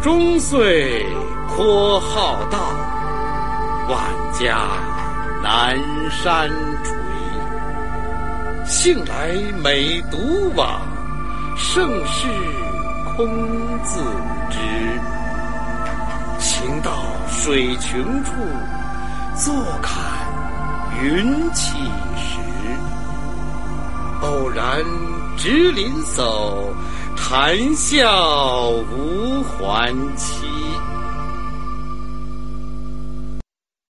终岁颇好道，万家南山陲。幸来每独往，盛世空自知。行到水穷处，坐看云起时。偶然值林叟，谈笑无还期。